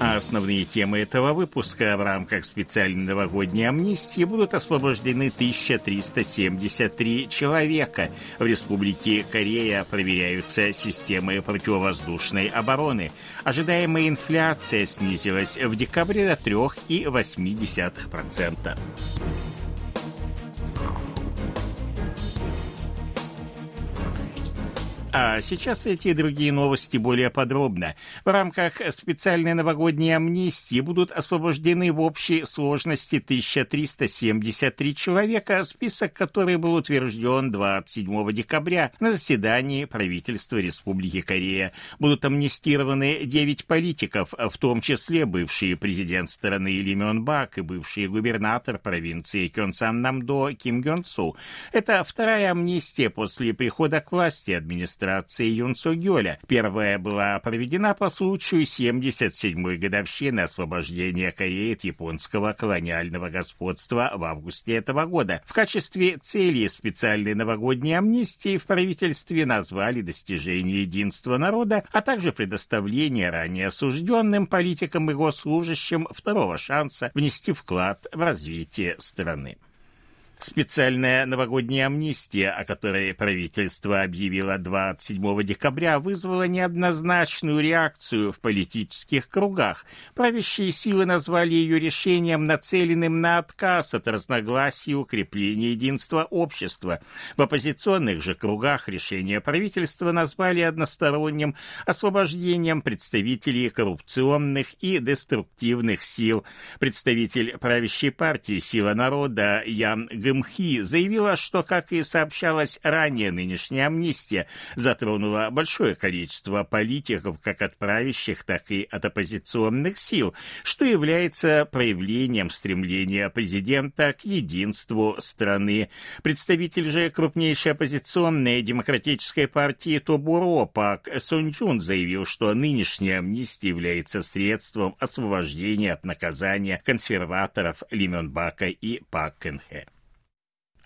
А основные темы этого выпуска в рамках специальной новогодней амнистии будут освобождены 1373 человека. В Республике Корея проверяются системы противовоздушной обороны. Ожидаемая инфляция снизилась в декабре до 3,8%. А сейчас эти и другие новости более подробно. В рамках специальной новогодней амнистии будут освобождены в общей сложности 1373 человека, список которых был утвержден 27 декабря на заседании правительства Республики Корея. Будут амнистированы 9 политиков, в том числе бывший президент страны Ли Мён Бак и бывший губернатор провинции Кёнсан Намдо Ким Гён Су. Это вторая амнистия после прихода к власти администрации администрации Юн Гёля. Первая была проведена по случаю 77-й годовщины освобождения Кореи от японского колониального господства в августе этого года. В качестве цели специальной новогодней амнистии в правительстве назвали достижение единства народа, а также предоставление ранее осужденным политикам и госслужащим второго шанса внести вклад в развитие страны. Специальная новогодняя амнистия, о которой правительство объявило 27 декабря, вызвала неоднозначную реакцию в политических кругах. Правящие силы назвали ее решением, нацеленным на отказ от разногласий и укрепления единства общества. В оппозиционных же кругах решение правительства назвали односторонним освобождением представителей коррупционных и деструктивных сил. Представитель правящей партии «Сила народа» Ян Г. ГМХИ заявила, что, как и сообщалось ранее, нынешняя амнистия затронула большое количество политиков, как от правящих, так и от оппозиционных сил, что является проявлением стремления президента к единству страны. Представитель же крупнейшей оппозиционной демократической партии Тобуро Пак Сунчун заявил, что нынешняя амнистия является средством освобождения от наказания консерваторов Лименбака и Пак Кенхе.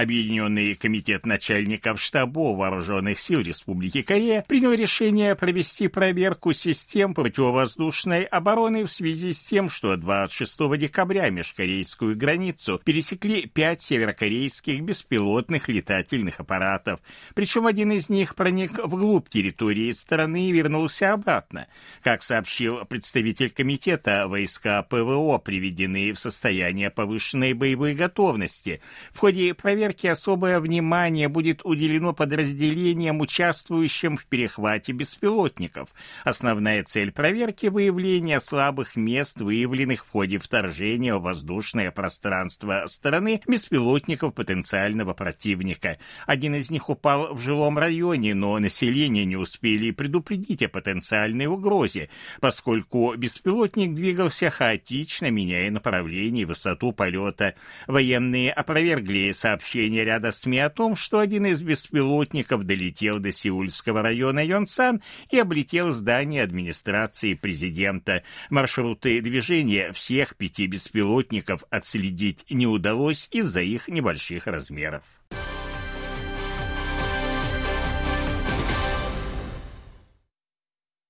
Объединенный комитет начальников штабов вооруженных сил Республики Корея принял решение провести проверку систем противовоздушной обороны в связи с тем, что 26 декабря межкорейскую границу пересекли пять северокорейских беспилотных летательных аппаратов. Причем один из них проник вглубь территории страны и вернулся обратно. Как сообщил представитель комитета, войска ПВО приведены в состояние повышенной боевой готовности. В ходе проверки проверки особое внимание будет уделено подразделениям, участвующим в перехвате беспилотников. Основная цель проверки – выявление слабых мест, выявленных в ходе вторжения в воздушное пространство страны беспилотников потенциального противника. Один из них упал в жилом районе, но население не успели предупредить о потенциальной угрозе, поскольку беспилотник двигался хаотично, меняя направление и высоту полета. Военные опровергли сообщение сообщение ряда СМИ о том, что один из беспилотников долетел до сеульского района Йонсан и облетел здание администрации президента. Маршруты движения всех пяти беспилотников отследить не удалось из-за их небольших размеров.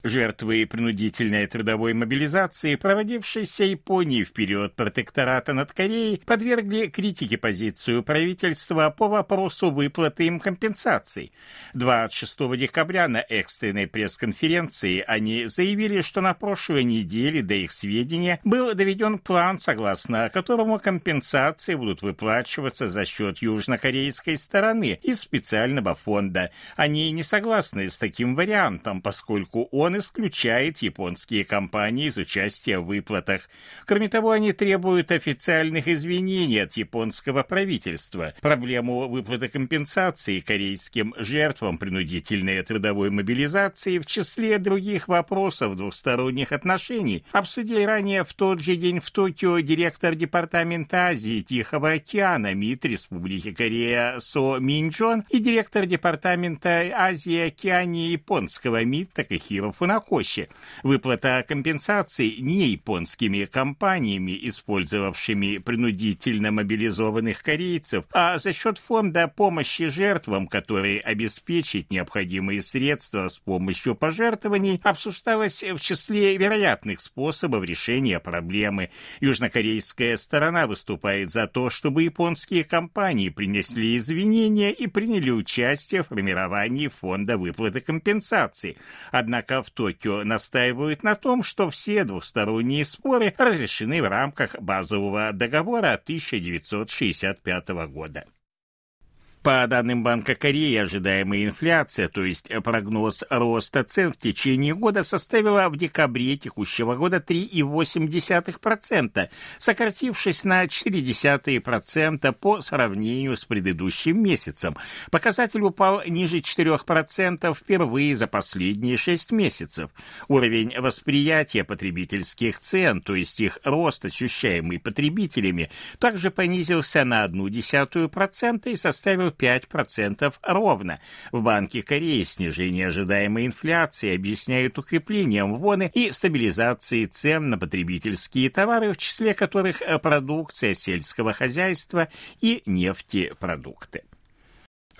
Жертвы принудительной трудовой мобилизации, проводившейся Японией в период протектората над Кореей, подвергли критике позицию правительства по вопросу выплаты им компенсаций. 26 декабря на экстренной пресс-конференции они заявили, что на прошлой неделе до их сведения был доведен план, согласно которому компенсации будут выплачиваться за счет южнокорейской стороны из специального фонда. Они не согласны с таким вариантом, поскольку он он исключает японские компании из участия в выплатах. Кроме того, они требуют официальных извинений от японского правительства. Проблему выплаты компенсации корейским жертвам принудительной трудовой мобилизации в числе других вопросов двусторонних отношений обсудили ранее в тот же день в Токио директор Департамента Азии Тихого океана МИД Республики Корея Со Минджон и директор Департамента Азии Океании японского МИД Такахиро Фунакоши. Выплата компенсаций не японскими компаниями, использовавшими принудительно мобилизованных корейцев, а за счет фонда помощи жертвам, который обеспечит необходимые средства с помощью пожертвований, обсуждалась в числе вероятных способов решения проблемы. Южнокорейская сторона выступает за то, чтобы японские компании принесли извинения и приняли участие в формировании фонда выплаты компенсаций. Однако в Токио настаивают на том, что все двусторонние споры разрешены в рамках базового договора 1965 года. По данным Банка Кореи, ожидаемая инфляция, то есть прогноз роста цен в течение года, составила в декабре текущего года 3,8%, сократившись на 0,4% по сравнению с предыдущим месяцем. Показатель упал ниже 4% впервые за последние 6 месяцев. Уровень восприятия потребительских цен, то есть их рост, ощущаемый потребителями, также понизился на 0,1% и составил 5% ровно. В Банке Кореи снижение ожидаемой инфляции объясняют укреплением ввоны и стабилизацией цен на потребительские товары, в числе которых продукция сельского хозяйства и нефтепродукты.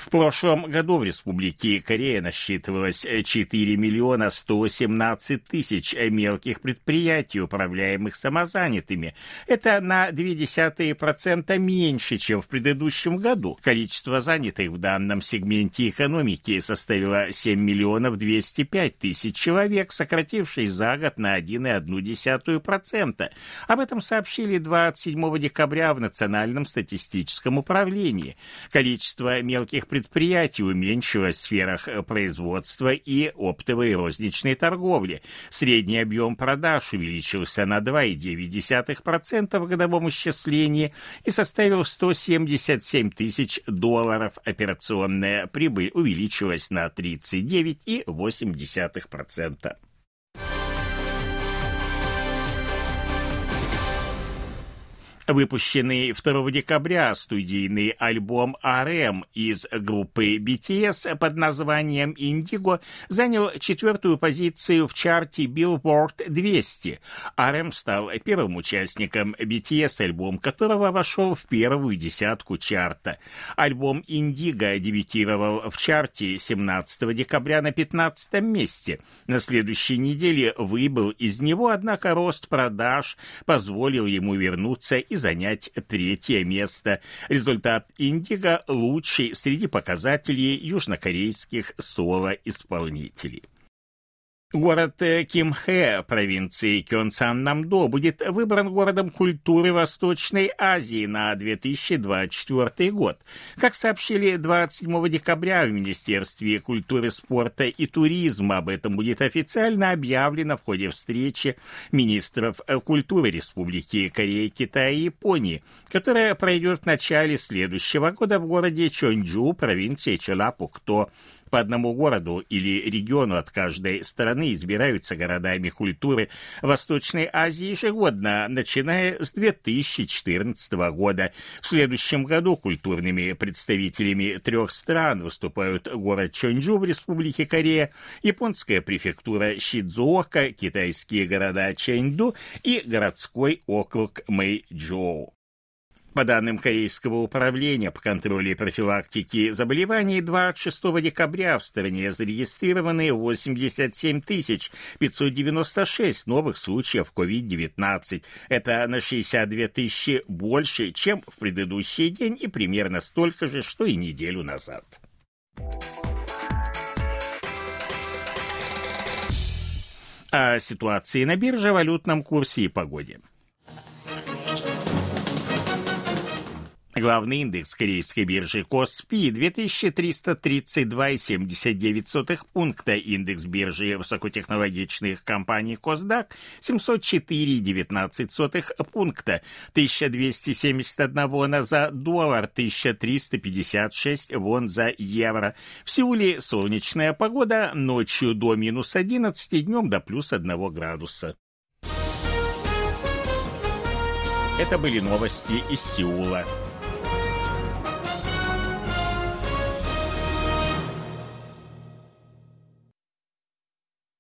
В прошлом году в Республике Корея насчитывалось 4 миллиона 117 тысяч мелких предприятий, управляемых самозанятыми. Это на 0,2% меньше, чем в предыдущем году. Количество занятых в данном сегменте экономики составило 7 миллионов 205 тысяч человек, сократившись за год на 1,1%. Об этом сообщили 27 декабря в Национальном статистическом управлении. Количество мелких предприятий уменьшилась в сферах э, производства и оптовой и розничной торговли. Средний объем продаж увеличился на 2,9% в годовом исчислении и составил 177 тысяч долларов. Операционная прибыль увеличилась на 39,8%. Выпущенный 2 декабря студийный альбом RM из группы BTS под названием Indigo занял четвертую позицию в чарте Billboard 200. RM стал первым участником BTS, альбом которого вошел в первую десятку чарта. Альбом Indigo дебютировал в чарте 17 декабря на 15 месте. На следующей неделе выбыл из него, однако рост продаж позволил ему вернуться из занять третье место. Результат «Индиго» лучший среди показателей южнокорейских соло-исполнителей. Город э, Кимхэ провинции Кёнсан-Намдо будет выбран городом культуры Восточной Азии на 2024 год. Как сообщили 27 декабря в Министерстве культуры, спорта и туризма, об этом будет официально объявлено в ходе встречи министров э, культуры Республики Корея, Китая и Японии, которая пройдет в начале следующего года в городе Чонджу, провинции Челапукто. По одному городу или региону от каждой стороны избираются городами культуры Восточной Азии ежегодно, начиная с 2014 года. В следующем году культурными представителями трех стран выступают город Чонджу в Республике Корея, японская префектура Шидзуока, китайские города Чэньду и городской округ Мэйчжоу. По данным Корейского управления по контролю и профилактике заболеваний, 26 декабря в стране зарегистрированы 87 596 новых случаев COVID-19. Это на 62 тысячи больше, чем в предыдущий день и примерно столько же, что и неделю назад. О ситуации на бирже, валютном курсе и погоде. Главный индекс корейской биржи Коспи 2332,79 пункта. Индекс биржи высокотехнологичных компаний Косдак 704,19 пункта. 1271 вона за доллар, 1356 вон за евро. В Сеуле солнечная погода, ночью до минус 11, днем до плюс 1 градуса. Это были новости из Сеула.